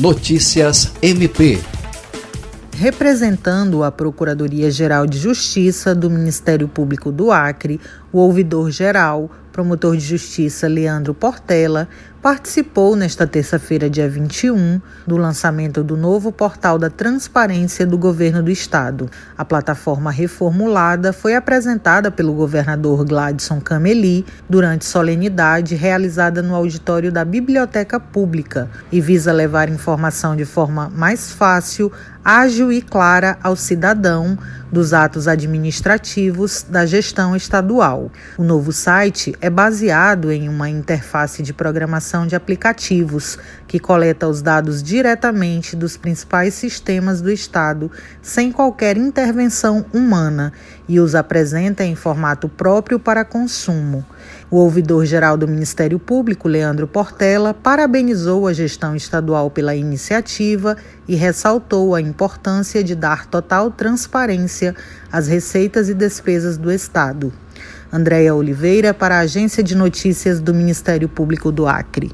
Notícias MP. Representando a Procuradoria-Geral de Justiça do Ministério Público do Acre, o ouvidor-geral, promotor de justiça Leandro Portela, participou nesta terça-feira, dia 21, do lançamento do novo portal da transparência do governo do estado. A plataforma reformulada foi apresentada pelo governador Gladson Cameli durante solenidade realizada no auditório da Biblioteca Pública e visa levar informação de forma mais fácil, ágil e clara ao cidadão dos atos administrativos da gestão estadual. O novo site é baseado em uma interface de programação de aplicativos que coleta os dados diretamente dos principais sistemas do Estado, sem qualquer intervenção humana, e os apresenta em formato próprio para consumo. O ouvidor-geral do Ministério Público, Leandro Portela, parabenizou a gestão estadual pela iniciativa e ressaltou a importância de dar total transparência às receitas e despesas do Estado. Andréia Oliveira, para a Agência de Notícias do Ministério Público do Acre.